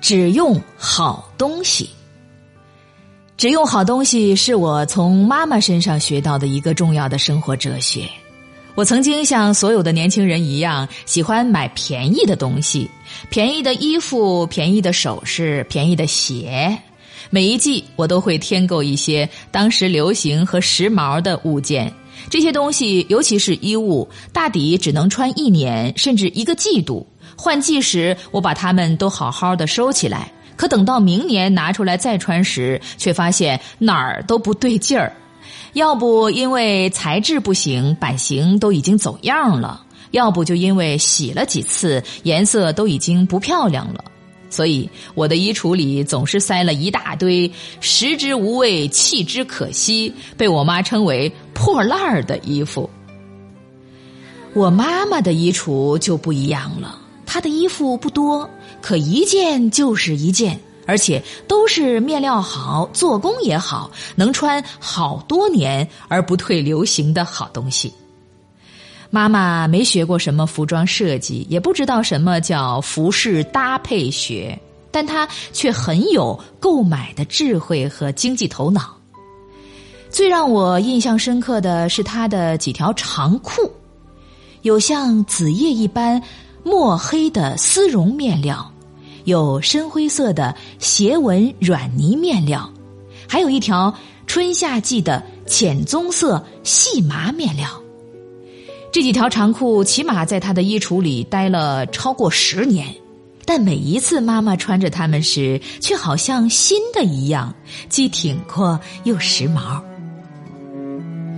只用好东西。只用好东西是我从妈妈身上学到的一个重要的生活哲学。我曾经像所有的年轻人一样，喜欢买便宜的东西，便宜的衣服、便宜的首饰、便宜的鞋。每一季我都会添购一些当时流行和时髦的物件。这些东西，尤其是衣物，大抵只能穿一年，甚至一个季度。换季时，我把它们都好好的收起来。可等到明年拿出来再穿时，却发现哪儿都不对劲儿。要不因为材质不行，版型都已经走样了；要不就因为洗了几次，颜色都已经不漂亮了。所以我的衣橱里总是塞了一大堆食之无味、弃之可惜，被我妈称为破烂儿的衣服。我妈妈的衣橱就不一样了。她的衣服不多，可一件就是一件，而且都是面料好、做工也好、能穿好多年而不退流行的好东西。妈妈没学过什么服装设计，也不知道什么叫服饰搭配学，但她却很有购买的智慧和经济头脑。最让我印象深刻的是她的几条长裤，有像紫叶一般。墨黑的丝绒面料，有深灰色的斜纹软呢面料，还有一条春夏季的浅棕色细麻面料。这几条长裤起码在他的衣橱里待了超过十年，但每一次妈妈穿着它们时，却好像新的一样，既挺阔又时髦。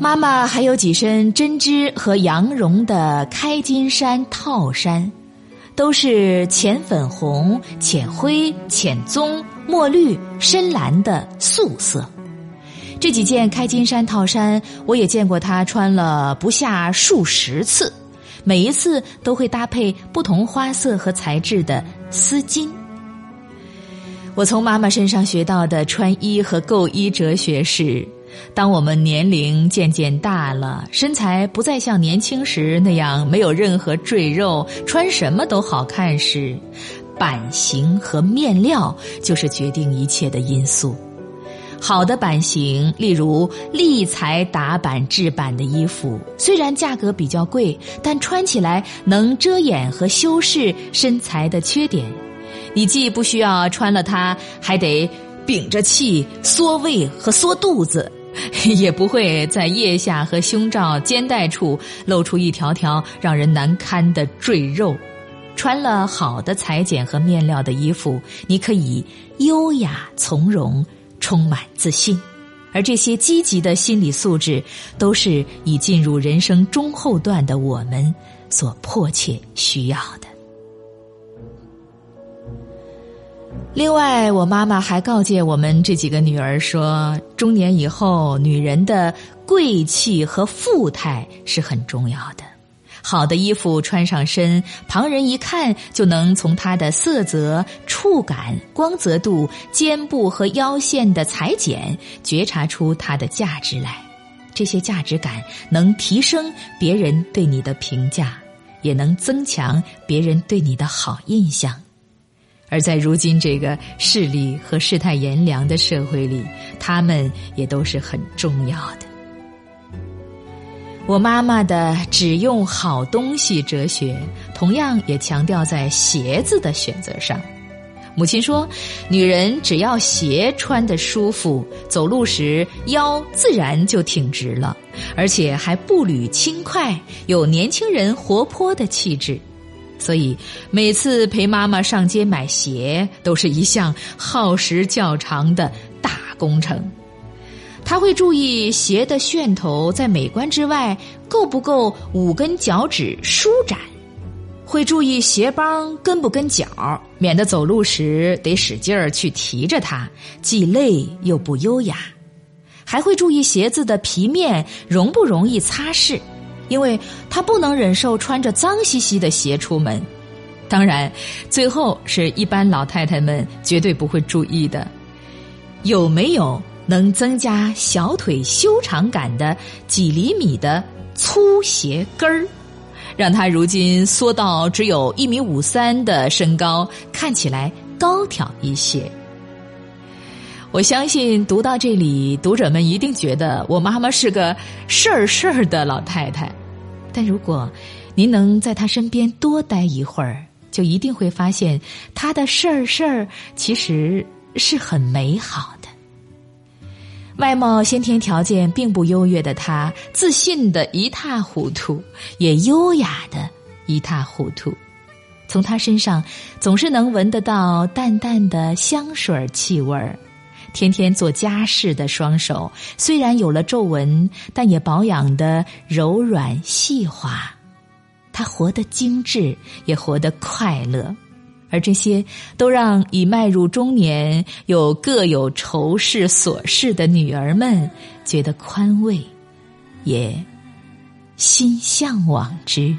妈妈还有几身针织和羊绒的开襟衫套衫，都是浅粉红、浅灰、浅棕、墨绿、深蓝的素色。这几件开襟衫套衫，我也见过她穿了不下数十次，每一次都会搭配不同花色和材质的丝巾。我从妈妈身上学到的穿衣和购衣哲学是。当我们年龄渐渐大了，身材不再像年轻时那样没有任何赘肉，穿什么都好看时，版型和面料就是决定一切的因素。好的版型，例如立裁打版制版的衣服，虽然价格比较贵，但穿起来能遮掩和修饰身材的缺点。你既不需要穿了它，还得屏着气缩胃和缩肚子。也不会在腋下和胸罩肩带处露出一条条让人难堪的赘肉。穿了好的裁剪和面料的衣服，你可以优雅从容，充满自信。而这些积极的心理素质，都是已进入人生中后段的我们所迫切需要的。另外，我妈妈还告诫我们这几个女儿说：中年以后，女人的贵气和富态是很重要的。好的衣服穿上身，旁人一看就能从它的色泽、触感、光泽度、肩部和腰线的裁剪觉察出它的价值来。这些价值感能提升别人对你的评价，也能增强别人对你的好印象。而在如今这个势利和世态炎凉的社会里，他们也都是很重要的。我妈妈的只用好东西哲学，同样也强调在鞋子的选择上。母亲说：“女人只要鞋穿得舒服，走路时腰自然就挺直了，而且还步履轻快，有年轻人活泼的气质。”所以，每次陪妈妈上街买鞋，都是一项耗时较长的大工程。他会注意鞋的楦头在美观之外够不够五根脚趾舒展，会注意鞋帮跟不跟脚，免得走路时得使劲儿去提着它，既累又不优雅。还会注意鞋子的皮面容不容易擦拭。因为他不能忍受穿着脏兮兮的鞋出门，当然，最后是一般老太太们绝对不会注意的，有没有能增加小腿修长感的几厘米的粗鞋跟儿，让他如今缩到只有一米五三的身高，看起来高挑一些。我相信读到这里，读者们一定觉得我妈妈是个事儿事儿的老太太。但如果您能在她身边多待一会儿，就一定会发现她的事儿事儿其实是很美好的。外貌先天条件并不优越的她，自信的一塌糊涂，也优雅的一塌糊涂。从她身上总是能闻得到淡淡的香水气味儿。天天做家事的双手，虽然有了皱纹，但也保养的柔软细滑。她活得精致，也活得快乐，而这些都让已迈入中年、有各有愁事琐事的女儿们觉得宽慰，也心向往之。